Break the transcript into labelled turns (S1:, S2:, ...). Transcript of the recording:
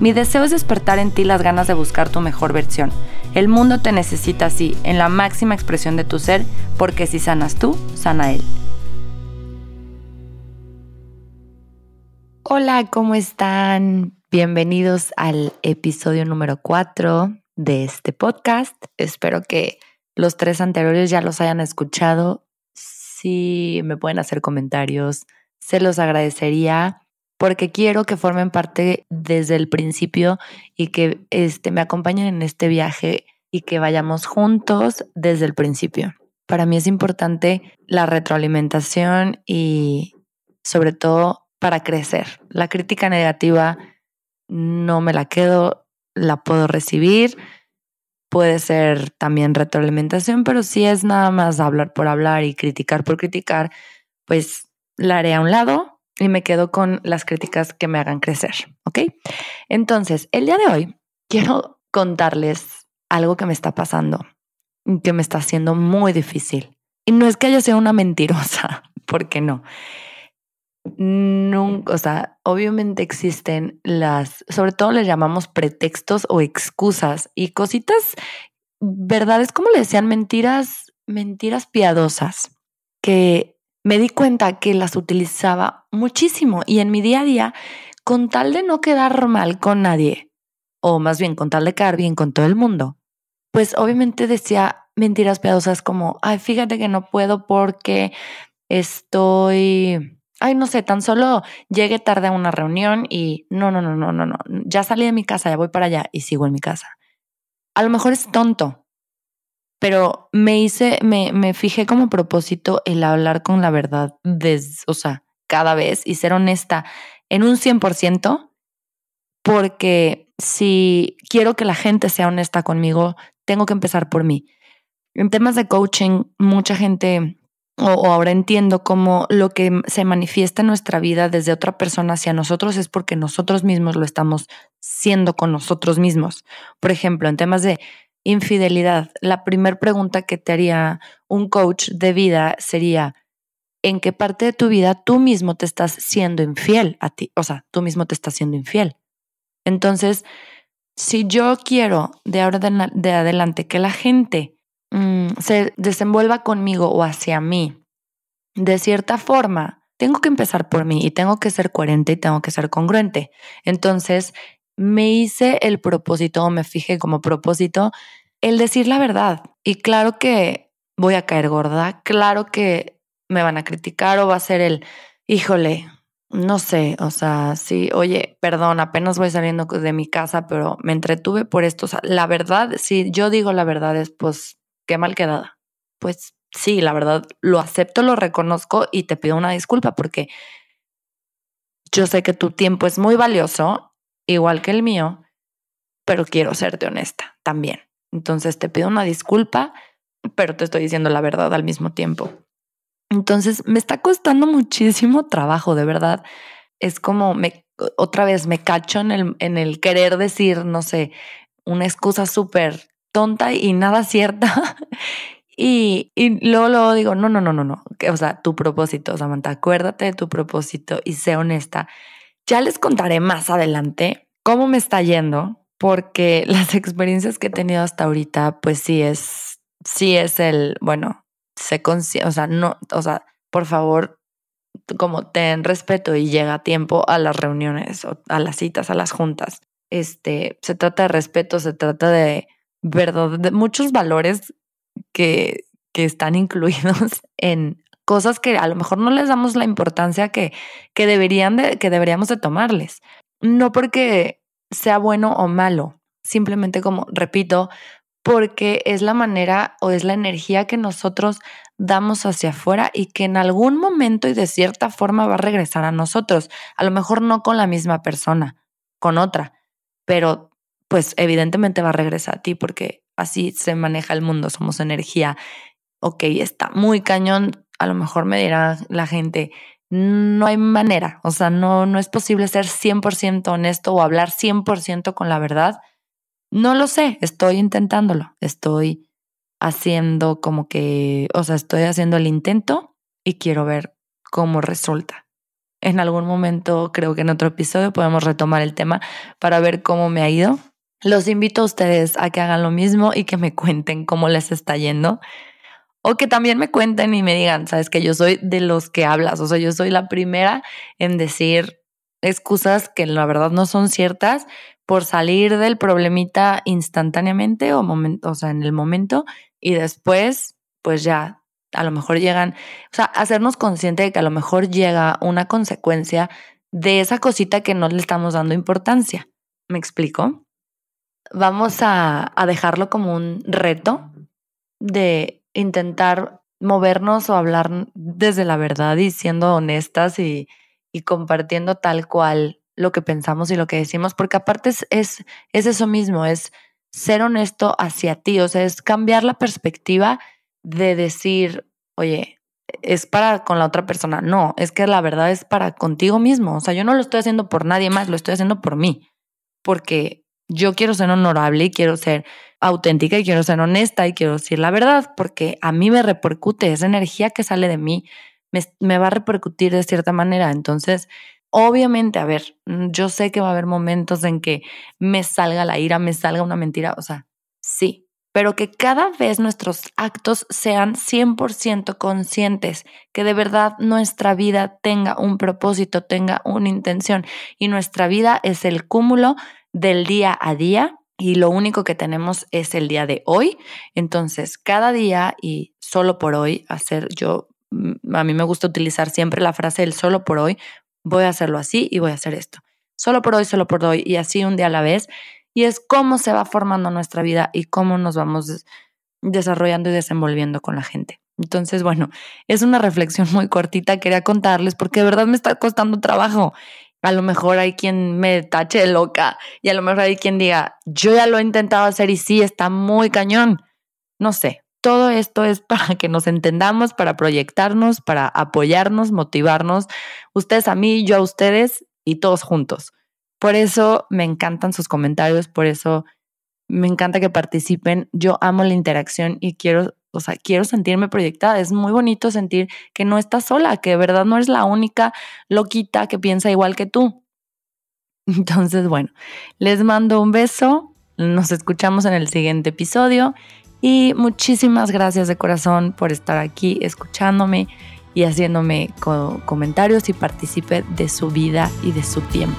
S1: Mi deseo es despertar en ti las ganas de buscar tu mejor versión. El mundo te necesita así, en la máxima expresión de tu ser, porque si sanas tú, sana él. Hola, ¿cómo están? Bienvenidos al episodio número 4 de este podcast. Espero que los tres anteriores ya los hayan escuchado. Si me pueden hacer comentarios, se los agradecería porque quiero que formen parte desde el principio y que este, me acompañen en este viaje y que vayamos juntos desde el principio. Para mí es importante la retroalimentación y sobre todo para crecer. La crítica negativa no me la quedo, la puedo recibir. Puede ser también retroalimentación, pero si es nada más hablar por hablar y criticar por criticar, pues la haré a un lado y me quedo con las críticas que me hagan crecer, ¿ok? Entonces, el día de hoy quiero contarles algo que me está pasando, que me está haciendo muy difícil. Y no es que haya sido una mentirosa, porque no. Nunca, o sea, obviamente existen las, sobre todo les llamamos pretextos o excusas y cositas, verdades, como le decían, mentiras, mentiras piadosas que me di cuenta que las utilizaba muchísimo y en mi día a día, con tal de no quedar mal con nadie, o más bien con tal de quedar bien con todo el mundo, pues obviamente decía mentiras piadosas como, ay, fíjate que no puedo porque estoy, ay, no sé, tan solo llegué tarde a una reunión y no, no, no, no, no, no, ya salí de mi casa, ya voy para allá y sigo en mi casa. A lo mejor es tonto, pero me hice, me, me fijé como propósito el hablar con la verdad, des, o sea, cada vez y ser honesta en un 100%, porque si quiero que la gente sea honesta conmigo, tengo que empezar por mí. En temas de coaching, mucha gente, o, ahora entiendo cómo lo que se manifiesta en nuestra vida desde otra persona hacia nosotros es porque nosotros mismos lo estamos siendo con nosotros mismos. Por ejemplo, en temas de infidelidad, la primera pregunta que te haría un coach de vida sería, ¿en qué parte de tu vida tú mismo te estás siendo infiel a ti? O sea, tú mismo te estás siendo infiel. Entonces, si yo quiero de ahora de, adelante que la gente mm, se desenvuelva conmigo o hacia mí de cierta forma, tengo que empezar por mí y tengo que ser coherente y tengo que ser congruente. Entonces, me hice el propósito, me fijé como propósito, el decir la verdad. Y claro que voy a caer gorda, claro que me van a criticar o va a ser el, híjole, no sé, o sea, sí, oye, perdón, apenas voy saliendo de mi casa, pero me entretuve por esto. O sea, la verdad, si yo digo la verdad es, pues, qué mal quedada. Pues sí, la verdad, lo acepto, lo reconozco y te pido una disculpa porque yo sé que tu tiempo es muy valioso igual que el mío, pero quiero serte honesta también. Entonces te pido una disculpa, pero te estoy diciendo la verdad al mismo tiempo. Entonces me está costando muchísimo trabajo, de verdad. Es como me otra vez me cacho en el, en el querer decir, no sé, una excusa súper tonta y nada cierta. y, luego, luego digo, no, no, no, no, no. O sea, tu propósito, Samantha, acuérdate de tu propósito y sé honesta. Ya les contaré más adelante cómo me está yendo, porque las experiencias que he tenido hasta ahorita, pues sí es, sí es el, bueno, se o sea, no, o sea, por favor, como ten respeto y llega a tiempo a las reuniones, o a las citas, a las juntas. Este, se trata de respeto, se trata de verdad, de muchos valores que, que están incluidos en cosas que a lo mejor no les damos la importancia que, que, deberían de, que deberíamos de tomarles. No porque sea bueno o malo, simplemente como, repito, porque es la manera o es la energía que nosotros damos hacia afuera y que en algún momento y de cierta forma va a regresar a nosotros. A lo mejor no con la misma persona, con otra, pero pues evidentemente va a regresar a ti porque así se maneja el mundo, somos energía. Ok, está muy cañón, a lo mejor me dirá la gente, no hay manera, o sea, no, no es posible ser 100% honesto o hablar 100% con la verdad. No lo sé, estoy intentándolo, estoy haciendo como que, o sea, estoy haciendo el intento y quiero ver cómo resulta. En algún momento, creo que en otro episodio podemos retomar el tema para ver cómo me ha ido. Los invito a ustedes a que hagan lo mismo y que me cuenten cómo les está yendo. O que también me cuenten y me digan, sabes que yo soy de los que hablas, o sea, yo soy la primera en decir excusas que la verdad no son ciertas por salir del problemita instantáneamente o, momento, o sea, en el momento y después, pues ya, a lo mejor llegan, o sea, hacernos consciente de que a lo mejor llega una consecuencia de esa cosita que no le estamos dando importancia. ¿Me explico? Vamos a, a dejarlo como un reto de intentar movernos o hablar desde la verdad y siendo honestas y, y compartiendo tal cual lo que pensamos y lo que decimos, porque aparte es, es, es eso mismo, es ser honesto hacia ti, o sea, es cambiar la perspectiva de decir, oye, es para con la otra persona. No, es que la verdad es para contigo mismo. O sea, yo no lo estoy haciendo por nadie más, lo estoy haciendo por mí. Porque yo quiero ser honorable y quiero ser auténtica y quiero ser honesta y quiero decir la verdad, porque a mí me repercute esa energía que sale de mí, me, va a repercutir de cierta manera. Entonces, Obviamente, a ver, mm, yo sé que va a haber momentos en que me salga la ira, me salga una mentira, o sea, sí, pero que cada vez nuestros actos sean 100% conscientes, que de verdad nuestra vida tenga un propósito, tenga una intención y nuestra vida es el cúmulo del día a día y lo único que tenemos es el día de hoy. Entonces, cada día y solo por hoy, hacer yo, mm, a mí me gusta utilizar siempre la frase el solo por hoy voy a hacerlo así y voy a hacer esto. Solo por hoy, solo por hoy y así un día a la vez. Y es cómo se va formando nuestra vida y cómo nos vamos desarrollando y desenvolviendo con la gente. Entonces, bueno, es una reflexión muy cortita, quería contarles porque de verdad me está costando trabajo. A lo mejor hay quien me tache de loca y a lo mejor hay quien diga, yo ya lo he intentado hacer y sí, está muy cañón. No sé, todo esto es para que nos entendamos, para proyectarnos, para apoyarnos, motivarnos, ustedes a mí, yo a ustedes y todos juntos. Por eso me encantan sus comentarios, por eso me encanta que participen. Yo amo la interacción y quiero, o sea, quiero sentirme proyectada. Es muy bonito sentir que no estás sola, que de verdad no eres la única loquita que piensa igual que tú. Entonces, bueno, les mando un beso. Nos escuchamos en el siguiente episodio y muchísimas gracias de corazón por estar aquí escuchándome y haciéndome comentarios y participe de su vida y de su tiempo.